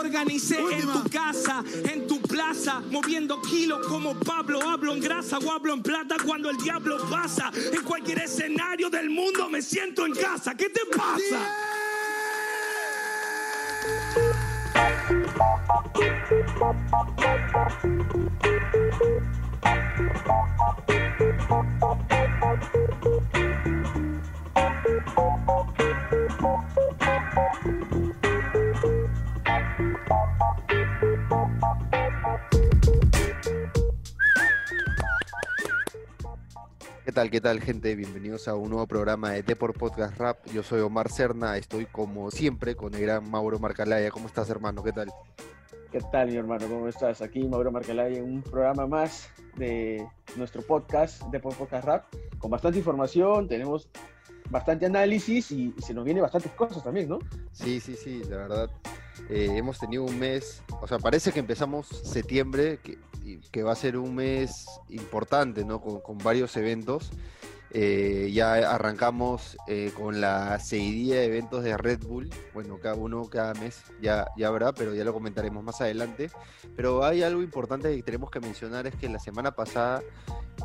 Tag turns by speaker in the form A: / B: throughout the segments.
A: Organicé en tu casa, en tu plaza, moviendo kilos como Pablo. Hablo en grasa o hablo en plata cuando el diablo pasa. En cualquier escenario del mundo me siento en casa. ¿Qué te pasa?
B: ¿Qué tal, qué tal, gente? Bienvenidos a un nuevo programa de Deport Podcast Rap. Yo soy Omar Cerna, estoy como siempre con el gran Mauro Marcalaya. ¿Cómo estás, hermano? ¿Qué tal?
C: ¿Qué tal, mi hermano? ¿Cómo estás? Aquí Mauro Marcalaya en un programa más de nuestro podcast Deport Podcast Rap, con bastante información, tenemos bastante análisis y se nos vienen bastantes cosas también, ¿no?
B: Sí, sí, sí, la verdad. Eh, hemos tenido un mes, o sea, parece que empezamos septiembre, que, que va a ser un mes importante, ¿no? Con, con varios eventos. Eh, ya arrancamos eh, con la seguidilla de eventos de Red Bull. Bueno, cada uno cada mes ya, ya habrá, pero ya lo comentaremos más adelante. Pero hay algo importante que tenemos que mencionar, es que la semana pasada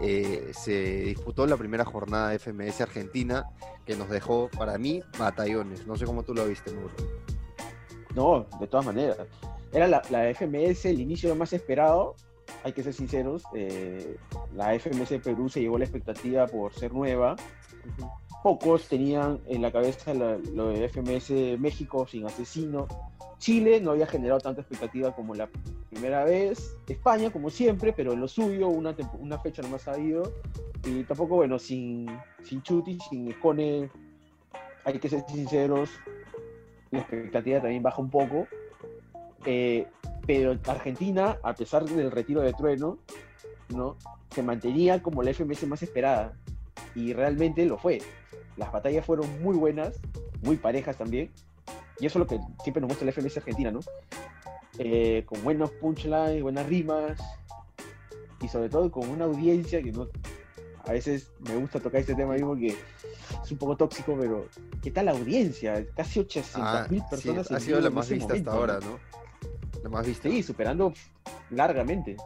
B: eh, se disputó la primera jornada de FMS Argentina, que nos dejó, para mí, batallones. No sé cómo tú lo viste, Mauro.
C: No, de todas maneras. Era la, FMS, el inicio más esperado, hay que ser sinceros, eh, la FMS Perú se llevó la expectativa por ser nueva. Pocos tenían en la cabeza la- lo de FMS México sin asesino. Chile no había generado tanta expectativa como la primera vez. España, como siempre, pero en lo suyo, una, una fecha nomás ha ido. Y tampoco, bueno, sin, sin Chuti, sin Escone, hay que ser sinceros, la expectativa también baja un poco. Eh, pero Argentina, a pesar del retiro de Trueno, ¿no? se mantenía como la FMS más esperada. Y realmente lo fue. Las batallas fueron muy buenas, muy parejas también. Y eso es lo que siempre nos muestra la FMS Argentina, ¿no? Eh, con buenos punchlines, buenas rimas. Y sobre todo con una audiencia que no. A veces me gusta tocar este tema ahí porque es un poco tóxico, pero ¿qué tal la audiencia? Casi 800
B: Ah,
C: mil
B: sí,
C: personas.
B: ha
C: en
B: sido la más
C: ese
B: vista
C: momento,
B: hasta ahora, ¿no? La más vista.
C: Sí, superando largamente.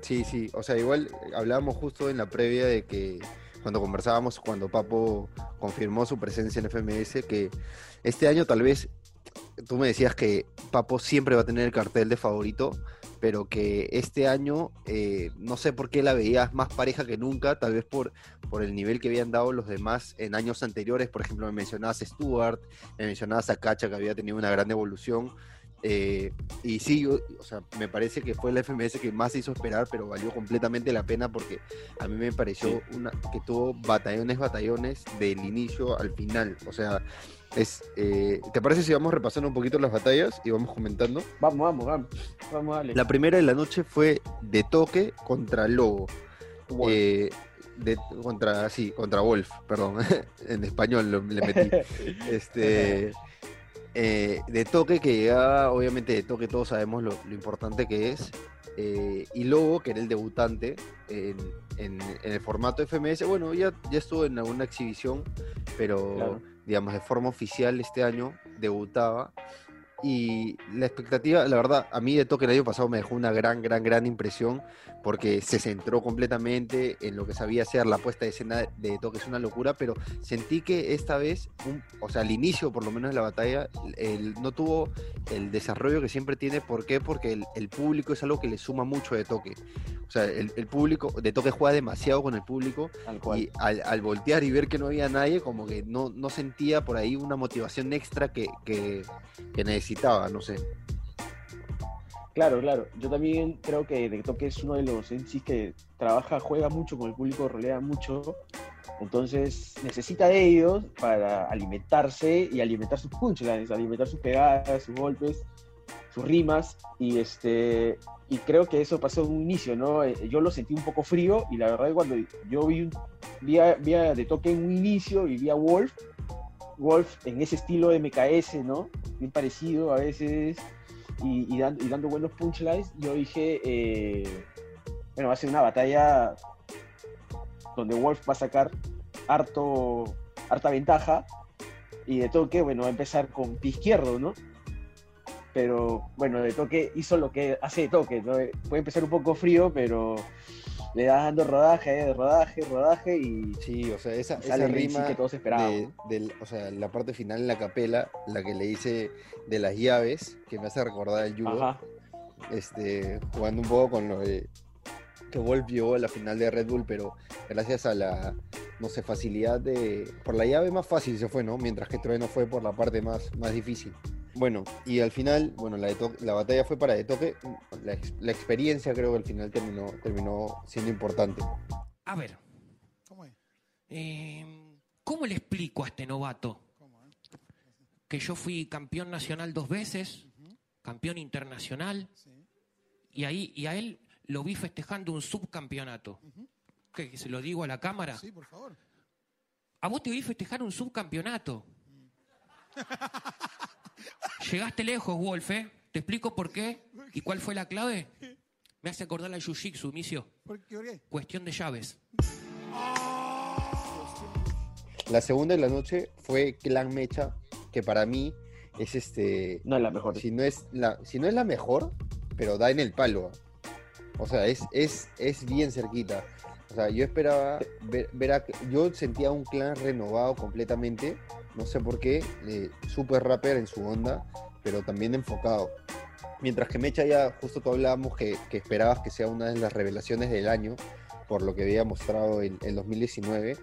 B: Sí, sí, o sea, igual eh, hablábamos justo en la previa de que cuando conversábamos, cuando Papo confirmó su presencia en FMS, que este año tal vez, tú me decías que Papo siempre va a tener el cartel de favorito, pero que este año, eh, no sé por qué la veías más pareja que nunca, tal vez por, por el nivel que habían dado los demás en años anteriores, por ejemplo, me mencionabas a Stuart, me mencionabas a Cacha, que había tenido una gran evolución, eh, y sí, yo- o sea, me parece que fue la FMS que más se hizo esperar, pero valió completamente la pena porque a mí me pareció una, que tuvo batallones, batallones del inicio al final. O sea, es, eh, ¿te parece si vamos repasando un poquito las batallas y vamos comentando?
C: Vamos, vamos, vamos. Vamos, dale.
B: La primera de la noche fue de toque contra Lobo. Eh, de, contra, sí, contra Wolf, perdón. en español lo- le metí. Este, eh, de toque que llegaba, obviamente de toque todos sabemos lo, lo importante que es. eh, y Lobo, que era el debutante en, en- en el formato FMS, bueno, ya, ya estuvo en alguna exhibición, pero
C: Claro.
B: Digamos de forma oficial este año debutaba. Y la expectativa, la verdad, a mí de toque el año pasado me dejó una gran, gran, gran impresión porque se centró completamente en lo que sabía hacer. La puesta de escena de toque es una locura, pero sentí que esta vez, un- o sea, al inicio por lo menos de la batalla, el- no tuvo el desarrollo que siempre tiene. ¿Por qué? Porque el, el público es algo que le suma mucho de toque. O sea, el, el público de toque juega demasiado con el público
C: cual.
B: y al, al voltear y ver que no había nadie, como que no, no sentía por ahí una motivación extra que, que, que necesitaba, no sé.
C: Claro, claro. Yo también creo que De Toque es uno de los MCs que trabaja, juega mucho con el público, rolea mucho. Entonces necesita de ellos para alimentarse y alimentar sus punchlines, alimentar sus pegadas, sus golpes, sus rimas. Y este y creo que eso pasó en un inicio, ¿no? Eh, Yo lo sentí un poco frío y la verdad es cuando yo vi, vi, a, vi Toque en un inicio y vi a Wolf, Wolf en ese estilo de MKS, ¿no? Bien parecido a veces y, dan- dando buenos punchlines, yo dije, eh, bueno, va a ser una batalla donde Wolf va a sacar harto, harta ventaja y de toque, bueno, va a empezar con pie izquierdo, ¿no? pero bueno, de toque hizo lo que hace de toque. Puede empezar un poco frío, pero le da dando rodaje, rodaje, rodaje y
B: sí, o sea, esa, esa rima
C: que todos
B: de, del- o sea, la parte final en la capela, la que le hice de las llaves, que me hace recordar el judo,
C: Ajá.
B: este, jugando un poco con lo de que llegó a la final de Red Bull, pero gracias a la, no sé, facilidad de, por la llave más fácil se fue, ¿no? Mientras que Trueno fue por la parte más, más difícil. Bueno, y al final, bueno, la, de to- la batalla fue para de toque, la, ex- la experiencia creo que al final terminó, terminó siendo importante.
D: A ver,
E: ¿Cómo es?
D: eh, ¿cómo le explico a este novato
E: ¿Cómo, eh?
D: que yo fui campeón nacional dos veces, campeón internacional,
E: Sí.
D: y ahí y a él lo vi festejando un subcampeonato? ¿Qué, que se lo digo a la cámara?
E: Sí, por favor.
D: A vos te vi festejar un subcampeonato. Llegaste lejos, Wolf, ¿eh? Te explico por qué y cuál fue la clave. Me hace acordar al Jiu-Jitsu, Micio.
E: ¿Por qué? ¿Por qué?
D: Cuestión de llaves.
B: La segunda de la noche fue Clan Mecha, que para mí es este.
C: No es la mejor.
B: Si no es la, si no es la mejor, pero da en el palo. O sea, es, es, es bien cerquita. O sea, yo esperaba ver, ver a- yo sentía un clan renovado completamente. No sé por qué. eh, super rapper en su onda, pero también enfocado. Mientras que Mecha ya, justo tú hablábamos que, que esperabas que sea una de las revelaciones del año, por lo que había mostrado en el 2019,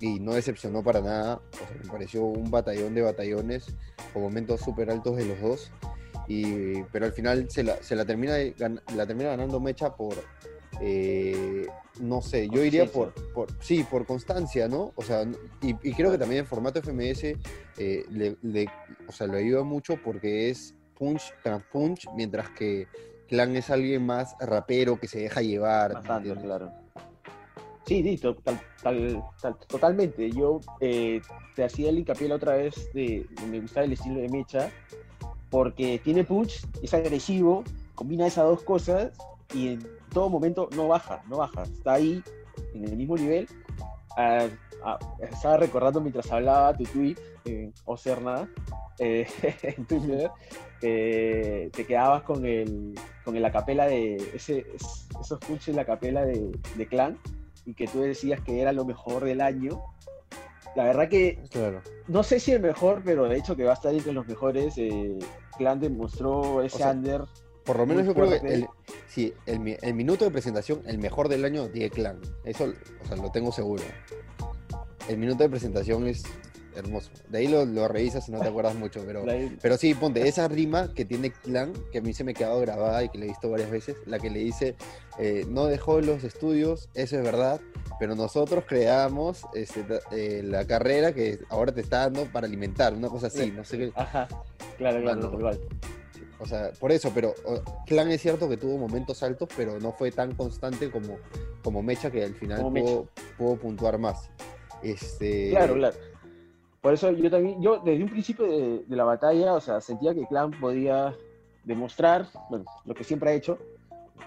B: y no decepcionó para nada. Me pareció un batallón de batallones, con momentos súper altos de los dos. Y, pero al final se la, se la, termina, la termina ganando Mecha por, eh, no sé, yo iría por, por, sí, por constancia, ¿no? O sea, y, y creo que también el formato FMS eh, le, le- o sea, lo ayuda mucho porque es punch tras punch, mientras que Clan es alguien más rapero que se deja llevar.
C: Claro. Sí, sí, tal- tal- totalmente. Yo eh, te hacía el hincapié la otra vez de, de me gustaba el estilo de Mecha, porque tiene punch, es agresivo, combina esas dos cosas y en todo momento no baja, no baja. Está ahí en el mismo nivel. Ah, ah, estaba recordando mientras hablaba tu tweet, eh, Ocerna, eh, en Twitter, te quedabas con el con el acapela de ese, es- esos punches en la capela de, de Clan y que tú decías que era lo mejor del año. La verdad que
B: Claro.
C: no sé si el mejor, pero de hecho que va a estar entre los mejores. eh, Clan demostró ese
B: O sea,
C: under.
B: Por lo menos
C: Muy
B: yo creo que el, sí, el, el minuto de presentación, el mejor del año, tiene Clan. Eso o sea, lo tengo seguro. El minuto de presentación es hermoso. De ahí lo, lo revisas y no te acuerdas mucho, pero, pero sí, ponte, esa rima que tiene Clan, que a mí se me ha quedado grabada y que le he visto varias veces, la que le dice, eh, no dejó los estudios, eso es verdad, pero nosotros creamos este, eh, la carrera que ahora te está dando para alimentar, una cosa así, no sé qué.
C: Ajá, claro, claro,
B: Mano.
C: igual.
B: O sea, por eso, pero Clan es cierto que tuvo momentos altos, pero no fue tan constante como, como Mecha, que al final pudo, pudo puntuar más. Este,
C: Claro, claro. Por eso yo también, yo desde un principio de, de la batalla, o sea, sentía que Clan podía demostrar, bueno, lo que siempre ha hecho,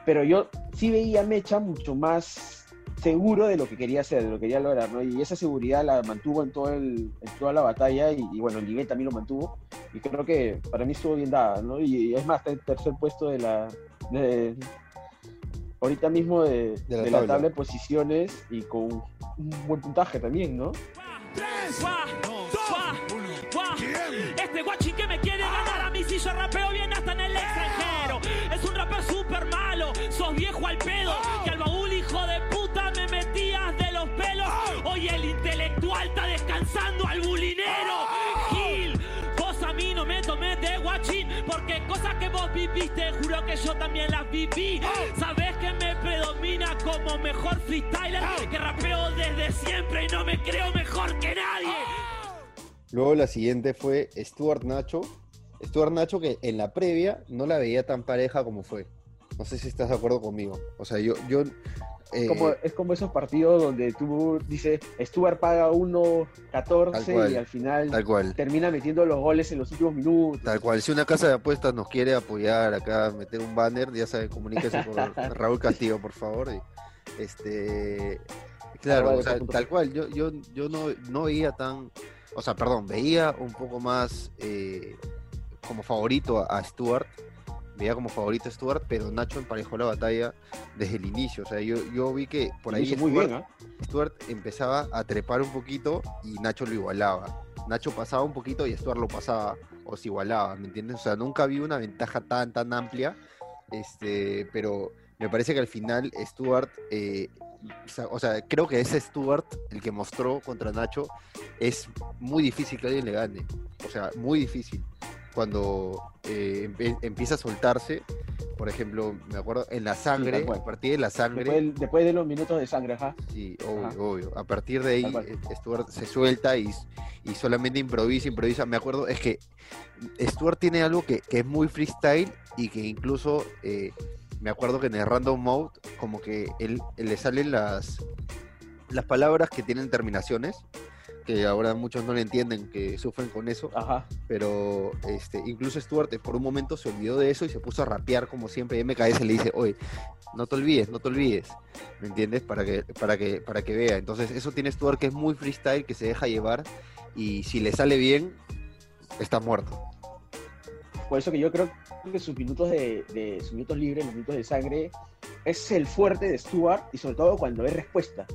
C: pero yo sí veía a Mecha mucho más seguro de lo que quería hacer, de lo que quería lograr, ¿no? Y esa seguridad la mantuvo en, todo el, en toda la batalla y, y, bueno, el nivel también lo mantuvo. Y creo que para mí estuvo bien dada, ¿no? Y es más, está en tercer puesto de la... de- ahorita mismo de,
B: De la
C: de
B: tabla.
C: la tabla de posiciones y con un buen puntaje también, ¿no?
A: Guá, guá. Este guachi que me quiere ganar a mí si yo rapeo bien hasta en el extranjero. Es un rapper súper malo, sos viejo al pedo. Al bulinero. Gil, vos a mí no me tomé de guachín. Porque cosas que vos viviste, juro que yo también las viví. Sabés que me predomina como mejor freestyler. Que rapeo desde siempre y no me creo mejor que nadie.
B: Luego la siguiente fue Stuart Nacho. Stuart Nacho que en la previa no la veía tan pareja como fue. No sé si estás de acuerdo conmigo. O sea, yo... yo eh,
C: como, es como esos partidos donde tú dices, Stuart paga
B: Tal
C: 1.14
B: cual,
C: y al final
B: tal cual.
C: termina metiendo los goles en los últimos minutos.
B: Tal cual, si una casa de apuestas nos quiere apoyar acá, meter un banner, ya saben, comuníquese con Raúl Castillo, por favor. este, claro, o sea, tal cual, yo, yo, yo no, no veía tan, o sea, perdón, veía un poco más eh, como favorito a, a Stuart, veía como favorito a Stuart, pero Nacho emparejó la batalla desde el inicio. O sea, yo, yo vi que por ahí
C: hizo muy
B: Stuart,
C: bien, ¿ah?
B: Stuart empezaba a trepar un poquito y Nacho lo igualaba. Nacho pasaba un poquito y Stuart lo pasaba o se igualaba, ¿me entiendes? O sea, nunca vi una ventaja tan, tan amplia, este, pero me parece que al final Stuart, eh, o sea- o sea, creo que ese Stuart, el que mostró contra Nacho, es muy difícil que alguien le gane. O sea, muy difícil. Cuando eh, empieza a soltarse, por ejemplo, me acuerdo, en la sangre, a partir de la sangre,
C: Después, después de los minutos de sangre, ajá.
B: Sí, obvio,
C: Ajá.
B: obvio. A partir de ahí, eh, Stuart se suelta y, y solamente improvisa, improvisa. Me acuerdo, es que Stuart tiene algo que, que es muy freestyle y que incluso eh, me acuerdo que en el random mode, como que él, él le salen las, las palabras que tienen terminaciones, que ahora muchos no le entienden, que sufren con eso
C: Ajá.
B: pero este, incluso Stuart eh, por un momento se olvidó de eso y se puso a rapear como siempre. Y MKS le dice, oye, no te olvides, no te olvides, ¿me entiendes? Para que, para que, para que vea. Entonces, eso tiene Stuart que es muy freestyle, que se deja llevar y si le sale bien, está muerto.
C: Por eso que yo creo que sus minutos de, de- sus minutos libres, los minutos de sangre, es el fuerte de Stuart y sobre todo cuando hay respuesta.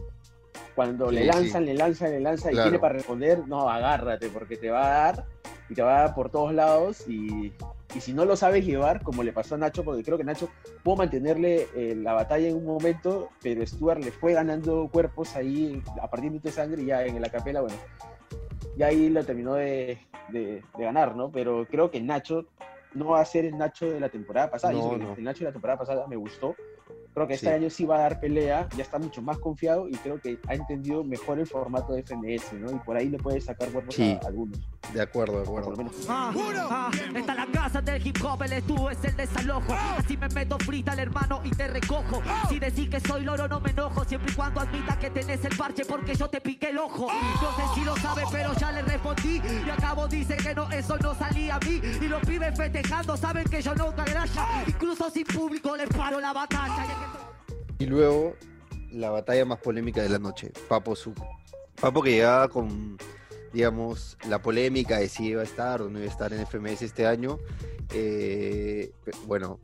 C: Cuando le
B: Sí,
C: lanzan,
B: sí.
C: le lanzan, le lanzan
B: Claro.
C: y tiene para responder, no, agárrate, porque te va a dar y te va a dar por todos lados y, y si no lo sabes llevar, como le pasó a Nacho, porque creo que Nacho pudo mantenerle eh, la batalla en un momento, pero Stuart le fue ganando cuerpos ahí a partir de sangre y ya en la capela, bueno, ya ahí lo terminó de, de- de ganar, ¿no? Pero creo que Nacho no va a ser el Nacho de la temporada pasada. y eso
B: No, no.
C: El Nacho de la temporada pasada me gustó. Creo que este
B: Sí.
C: año sí va a dar pelea, ya está mucho más confiado y creo que ha entendido mejor el formato de FMS, ¿no? Y por ahí le puede sacar cuerpos
B: Sí.
C: a algunos.
B: De acuerdo, de
C: o Por
B: acuerdo.
C: lo menos.
A: Ah, ah, esta es la casa del hip hop, el estuvo es el desalojo. Así me meto frita al hermano y te recojo. Si decís que soy loro, no me enojo. Siempre y cuando admita que tenés el parche, porque yo te piqué el ojo. No sé si lo sabe, pero ya le respondí. Y acabo dice que no, eso no salía a mí. Y los pibes festejando saben que yo no gralla. Incluso sin público les paro la batalla. Y
B: luego, la batalla más polémica de la noche, Papo Sub. Papo que llegaba con, digamos, la polémica de si iba a estar o no iba a estar en FMS este año. Eh, bueno,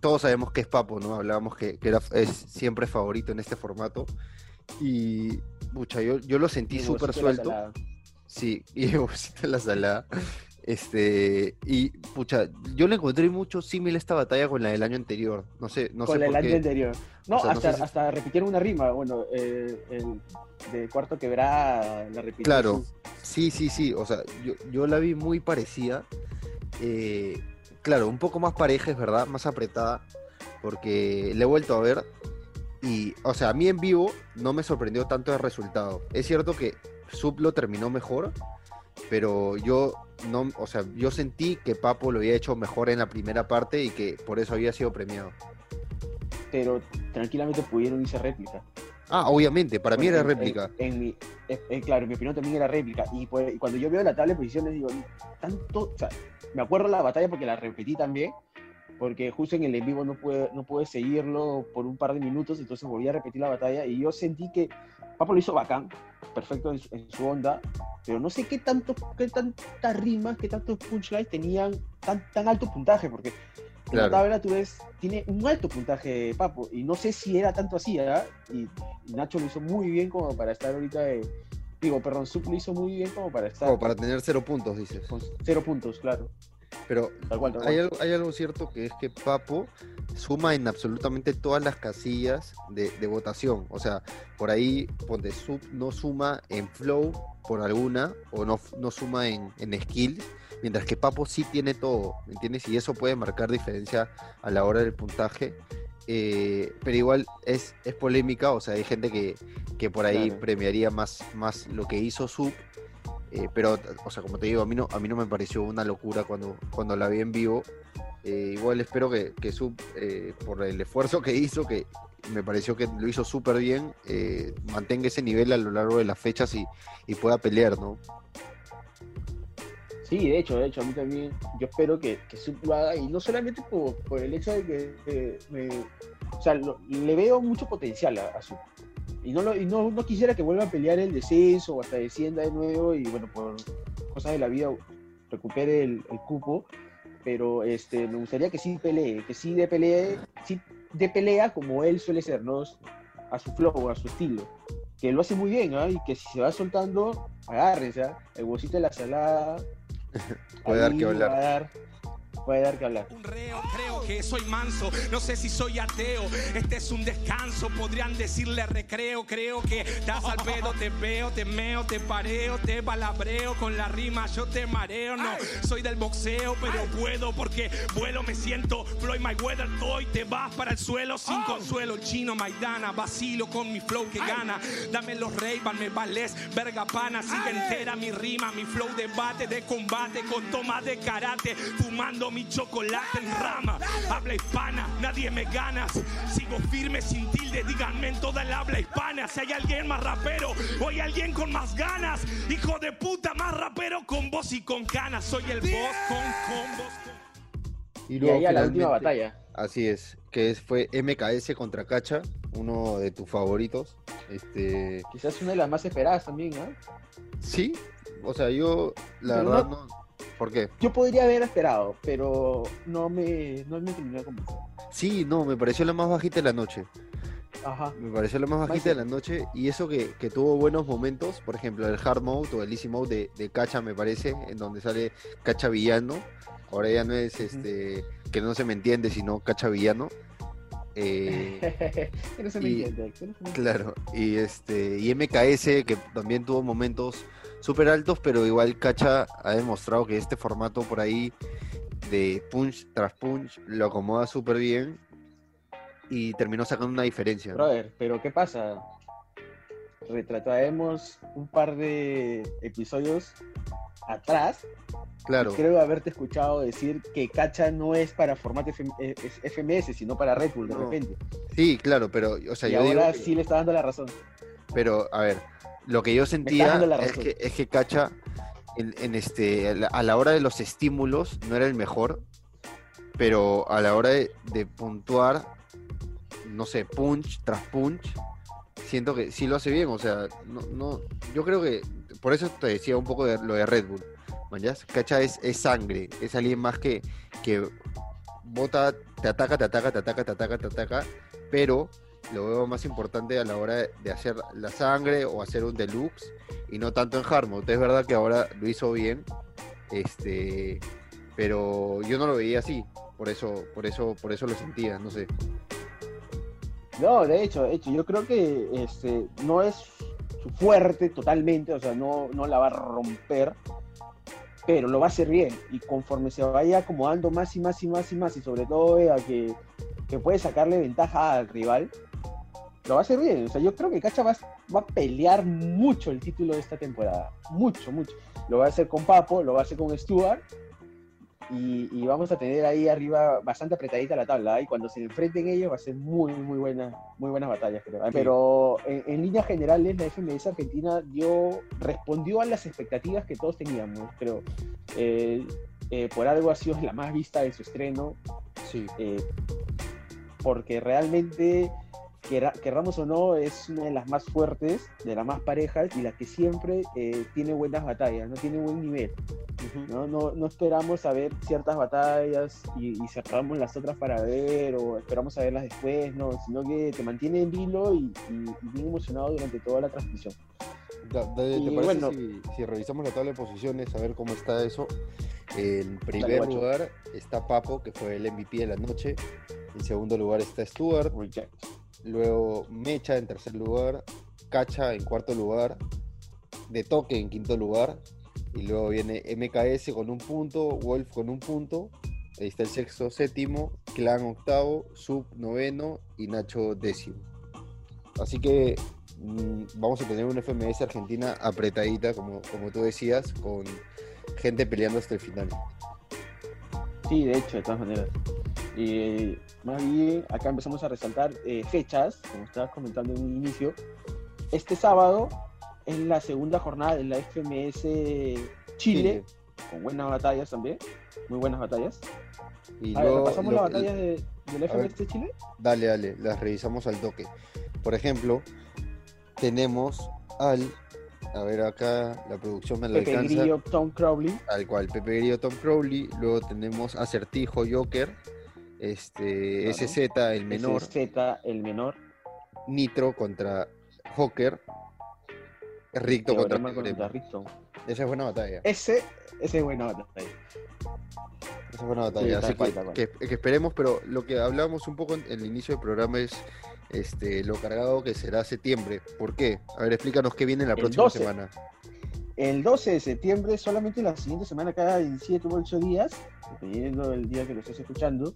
B: todos sabemos que es Papo, ¿no? Hablábamos que, que era, es siempre favorito en este formato. Y, pucha, yo, yo lo sentí súper
C: la
B: suelto. Sí, y en la salada. Este, y pucha, yo le encontré mucho símil esta batalla con la del año anterior. No sé, no
C: con
B: sé
C: el
B: por
C: año anterior. No,
B: O sea, no
C: hasta,
B: sé si-
C: hasta repitieron una rima. Bueno, eh, el de cuarto quebrada la repitió.
B: Claro. Sí, sí, sí. O sea, yo, yo la vi muy parecida. eh, claro, un poco más pareja, es verdad, más apretada. Porque le he vuelto a ver. Y, o sea, a mí en vivo no me sorprendió tanto el resultado. Es cierto que Sub lo terminó mejor. Pero yo no, o sea, yo sentí que Papo lo había hecho mejor en la primera parte y que por eso había sido premiado.
C: Pero tranquilamente pudieron irse réplica.
B: Ah, obviamente, para mí era
C: en-
B: réplica.
C: En, en mi, eh, claro, en mi opinión también era réplica. Y, pues, y cuando yo veo la tabla de posiciones, digo, tanto. O sea, me acuerdo la batalla porque la repetí también. Porque justo en el en vivo no pude, no pude seguirlo por un par de minutos, entonces volví a repetir la batalla. Y yo sentí que Papo lo hizo bacán, perfecto en su, en su onda. Pero no sé qué tanto, qué tantas rimas, qué tantos punchlines tenían tan, tan alto puntaje. Porque
B: Claro.
C: la tabla tú ves, tiene un alto puntaje Papo, y no sé si era tanto así, ¿ah? Y, y Nacho lo hizo muy bien como para estar ahorita, de- digo, perdón, Sup lo hizo muy bien como para estar
B: Como para tener cero puntos, dices.
C: con cero puntos, claro.
B: Pero
C: Tal cual, tal
B: hay algo, hay algo cierto que es que Papo suma en absolutamente todas las casillas de, de votación. O sea, por ahí ponte sub no suma en flow por alguna o no, no suma en, en skills, mientras que Papo sí tiene todo, ¿me entiendes? Y eso puede marcar diferencia a la hora del puntaje. Eh, pero igual es, es polémica, o sea, hay gente que, que por ahí
C: Claro.
B: premiaría más, más lo que hizo Sub eh, pero, o sea, como te digo, a mí no, a mí no me pareció una locura cuando, cuando la vi en vivo. Eh, igual espero que, que Sub, eh, por el esfuerzo que hizo, que me pareció que lo hizo súper bien, mantenga ese nivel a lo largo de las fechas y, y pueda pelear, ¿no?
C: Sí, de hecho, de hecho, a mí también, yo espero que, que Sup lo haga, y no solamente por, por el hecho de que me- o sea, le veo mucho potencial a, a Sup. Y, no, lo- y no, no quisiera que vuelva a pelear el descenso o hasta descienda de nuevo, y bueno, por cosas de la vida recupere el, el cupo, pero este, me gustaría que sí pelee, que sí de pelea, sí de pelea como él suele ser, ¿no? A su flow, a su estilo. Que lo hace muy bien, ¿ah? Y que si se va soltando, agárrense, ¿ah? El huesito de la salada.
B: Puede dar que hablar.
C: Puede dar que hablar.
A: Un reo, creo que soy manso, no sé si soy ateo, este es un descanso, podrían decirle recreo, creo que estás al pedo, te veo, te meo, te pareo, te palabreo, con la rima yo te mareo, no, soy del boxeo, pero puedo porque vuelo, me siento, Floyd Mayweather, hoy te vas para el suelo sin consuelo, el chino Maidana, vacilo con mi flow que gana, dame los ray me vales, verga pana, sigue entera mi rima, mi flow debate de combate con toma de karate, fumando mi chocolate en rama, habla hispana, nadie me gana, sigo firme sin tilde, díganme en toda el habla hispana, si hay alguien más rapero o hay alguien con más ganas, hijo de puta, más rapero con voz y con ganas, soy el boss con combos. con-
C: Y
B: luego
C: ahí a la última batalla.
B: Así es, que es, fue MKS contra Cacha, uno de tus favoritos. Este,
C: Quizás una de las más esperadas también, ¿ah?
B: sí, o sea, yo la
C: Pero
B: verdad
C: no-
B: no. ¿Por qué?
C: Yo podría haber esperado, pero no me, no me terminó de convencer.
B: Sí, no, me pareció la más bajita de la noche.
C: Ajá.
B: Me pareció la más bajita de la noche y eso que, que tuvo buenos momentos, por ejemplo, el hard mode o el easy mode de, de Cacha, me parece, en donde sale Cacha villano. Ahora ya no es este que no se me entiende, sino Cacha villano. Eh,
C: que no se me
B: y-
C: entiende. que no se me entiende.
B: Claro, y este y MKS que también tuvo momentos súper altos, pero igual Cacha ha demostrado que este formato por ahí de punch tras punch lo acomoda súper bien y terminó sacando una diferencia. ¿no?
C: Brother, pero ¿qué pasa? Retrataremos un par de episodios atrás.
B: Claro,
C: Creo haberte escuchado decir que Cacha no es para formato FM eh, es FMS, sino para Red Bull de
B: No.
C: repente.
B: sí, claro, pero o sea,
C: y
B: yo digo
C: ahora
B: que-
C: sí le está dando la razón.
B: pero a ver, lo que yo sentía es que, es que Cacha en, en este a la, a la hora de los estímulos no era el mejor, pero a la hora de, de puntuar, no sé, punch tras punch, siento que sí lo hace bien, o sea, no, no, yo creo que por eso te decía un poco de lo de Red Bull. ¿mañas? Cacha es, es sangre, es alguien más que, que bota, te ataca, te ataca, te ataca, te ataca, te ataca, pero lo veo más importante a la hora de, hacer la sangre o hacer un deluxe y no tanto en hard mode. Es verdad que ahora lo hizo bien, este, pero yo no lo veía así, por eso, por eso, por eso lo sentía, no sé.
C: No, de hecho, de hecho, yo creo que este, no es fuerte totalmente, o sea, no, no la va a romper, pero lo va a hacer bien. Y conforme se vaya acomodando más y más y más y más, y sobre todo vea que, que puede sacarle ventaja al rival, lo va a hacer bien. O sea, yo creo que Cacha va, va a pelear mucho el título de esta temporada. Mucho, mucho. Lo va a hacer con Papo, lo va a hacer con Stuart. Y, y vamos a tener ahí arriba bastante apretadita la tabla. ¿eh? Y cuando se enfrenten ellos va a ser muy, muy buena, muy buenas batallas, creo. ¿eh? Pero en, en líneas generales, la FMS Argentina dio, respondió a las expectativas que todos teníamos. Pero eh, eh, por algo ha sido la más vista de su estreno.
B: Sí.
C: eh, porque realmente, querra- querramos o no, es una de las más fuertes, de las más parejas y la que siempre eh, tiene buenas batallas, no tiene buen nivel. ¿no? No, no esperamos a ver ciertas batallas y, y cerramos las otras para ver o esperamos a verlas después, no, sino que te mantiene en vilo y, y- y bien emocionado durante toda la transmisión.
B: Da- da- ¿Te
C: Y
B: parece
C: bueno.
B: si, si revisamos la tabla de posiciones, a ver cómo está eso? En primer
C: guacho.
B: lugar está Papo, que fue el MVP de la noche. En segundo lugar está Stuart.
C: Reject.
B: Luego Mecha en tercer lugar. Cacha en cuarto lugar. De Toque en quinto lugar. Y luego viene MKS con un punto. Wolf con un punto. Ahí está el sexto, séptimo. Clan octavo. Sub noveno. Y Nacho décimo. Así que mm, vamos a tener una FMS Argentina apretadita, como, como tú decías, con gente peleando hasta el final.
C: Sí, de hecho, de todas maneras. Y más bien, acá empezamos a resaltar eh, fechas, como estabas comentando en un inicio. Este sábado es la segunda jornada de la FMS Chile, con buenas batallas también, muy buenas batallas.
B: Y
C: A ver,
B: luego
C: ¿repasamos
B: lo
C: las batallas de, de la
B: a ver.
C: FMS Chile?
B: Dale, dale, las revisamos al toque. Por ejemplo, tenemos al A ver, acá la producción me la
C: Pepe
B: alcanza.
C: Grillo, Tom Crowley.
B: Tal cual, Pepe Grillo, Tom Crowley. Luego tenemos Acertijo, Joker. Este,
C: Claro.
B: SZ, el menor.
C: Z, el menor.
B: Nitro contra Joker. Ricto contra
C: contra. Rickson.
B: Esa es buena batalla.
C: Ese, ese es bueno. batalla.
B: Esa es buena batalla.
C: Sí,
B: que, que- que esperemos, pero lo que hablábamos un poco en, el inicio del programa es este, lo cargado que será septiembre. ¿Por qué? A ver, explícanos qué viene la
C: El
B: próxima
C: 12.
B: semana.
C: El 12 de septiembre, solamente la siguiente semana, cada 7 u 8 días, dependiendo del día que lo estés escuchando,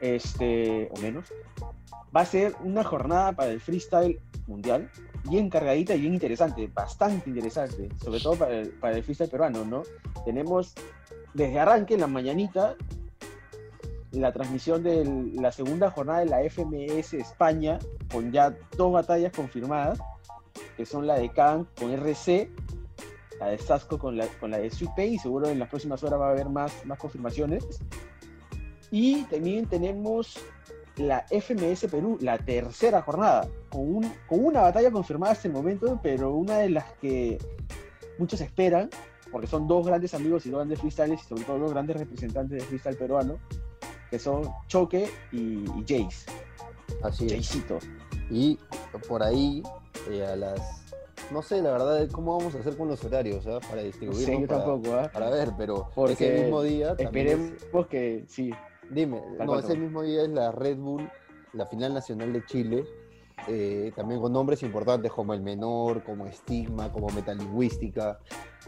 C: este, o menos, va a ser una jornada para el freestyle mundial, bien cargadita y bien interesante, bastante interesante, sobre todo para el, para el freestyle peruano, ¿no? Tenemos desde arranque en la mañanita la transmisión de la segunda jornada de la FMS España, con ya dos batallas confirmadas, que son la de Khan con RC la de Sasco con la, con la de Pay y seguro en las próximas horas va a haber más, más confirmaciones. Y también tenemos la FMS Perú, la tercera jornada, con, un, con una batalla confirmada hasta el momento, pero una de las que muchos esperan, porque son dos grandes amigos y dos grandes freestyles, y sobre todo dos grandes representantes de freestyle peruano, que son Choque y, y Jace,
B: Así es.
C: Jaycito.
B: Y por ahí, eh, a las. No sé, la verdad, cómo vamos a hacer con los horarios, ¿ah? Para
C: No
B: distribuirnos.
C: sé, yo
B: para,
C: tampoco, ¿ah?
B: para ver, pero
C: Porque
B: ese mismo día. es-
C: Esperemos que sí.
B: Dime,
C: Tal
B: no, ese mismo día es la Red Bull, la final nacional de Chile, eh, también con nombres importantes como El Menor, como Estigma, como Metalingüística.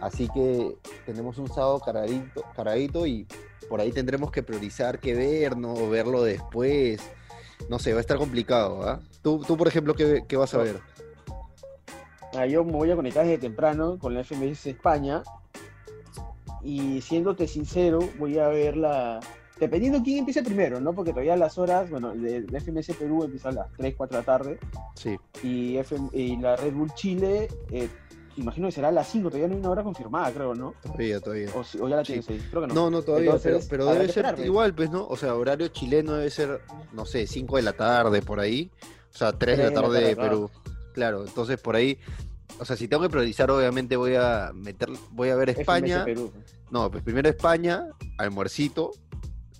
B: Así que tenemos un sábado cargadito, cargadito y por ahí tendremos que priorizar qué ver, ¿no? Verlo después. No sé, va a estar complicado, ¿ah? Tú, tú, por ejemplo, ¿qué, qué vas a ver?
C: Ah, yo me voy a conectar desde temprano con la FMS España y siéndote sincero, voy a ver la... Dependiendo quién empiece primero, ¿no? Porque todavía las horas, bueno, de, de FMS Perú empieza a las 3, 4 de la tarde
B: Sí,
C: y, FM y la Red Bull Chile, eh, imagino que será a las 5, todavía no hay una hora confirmada, creo, ¿no?
B: todavía, todavía.
C: O, ya la
B: Sí.
C: tienes ahí, creo que no.
B: No, no, todavía, pero,
C: Entonces,
B: pero
C: habrá
B: debe ser igual, pues, ¿no? O sea, horario chileno debe ser, no sé, 5 de la tarde por ahí. O sea, 3 de la tarde de Perú. Claro, entonces por ahí, o sea, si tengo que priorizar, obviamente voy a meter, voy a ver España.
C: Perú.
B: No, pues primero España, almuercito,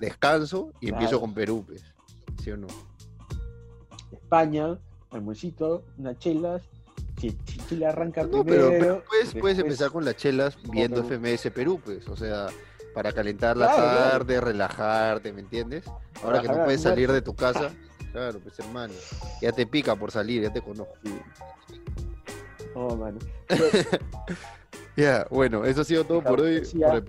B: descanso y empiezo con Perú, pues. ¿Sí o no?
C: España, almuercito, unas chelas. Si, Chile arranca
B: No, pero,
C: primero.
B: pero puedes, puedes
C: después-
B: empezar con las chelas viendo
C: Perú.
B: FMS Perú, pues. O sea, para calentar la
C: Claro, claro.
B: tarde, relajarte, ¿me entiendes? Ahora que no puedes salir de tu casa, claro, pues hermano. Ya te pica por salir, ya te conozco.
C: Oh, mano.
B: Ya, bueno, eso ha sido todo por hoy. Por el-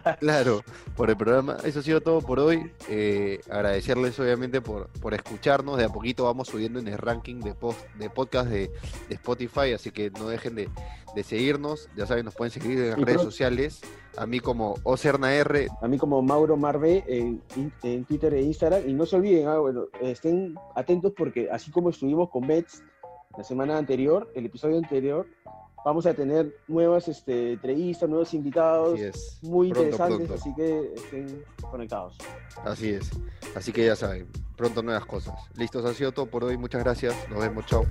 B: claro, por el programa. Eso ha sido todo por hoy. Eh, agradecerles obviamente por, por escucharnos. De a poquito vamos subiendo en el ranking de, post, de podcast de, de Spotify, así que no dejen de, de seguirnos. Ya saben, nos pueden seguir en las redes sociales. A mí como OCERNAR,
C: A mí como Mauro Marve en, en Twitter e Instagram. Y no se olviden, ah, bueno, estén atentos porque así como estuvimos con Bets la semana anterior, el episodio anterior, vamos a tener nuevas este, entrevistas, nuevos invitados muy
B: Pronto,
C: interesantes,
B: pronto.
C: así que estén conectados.
B: Así es. Así que ya saben, pronto nuevas cosas. Listos, ha sido todo por hoy. Muchas gracias. Nos vemos. Chao.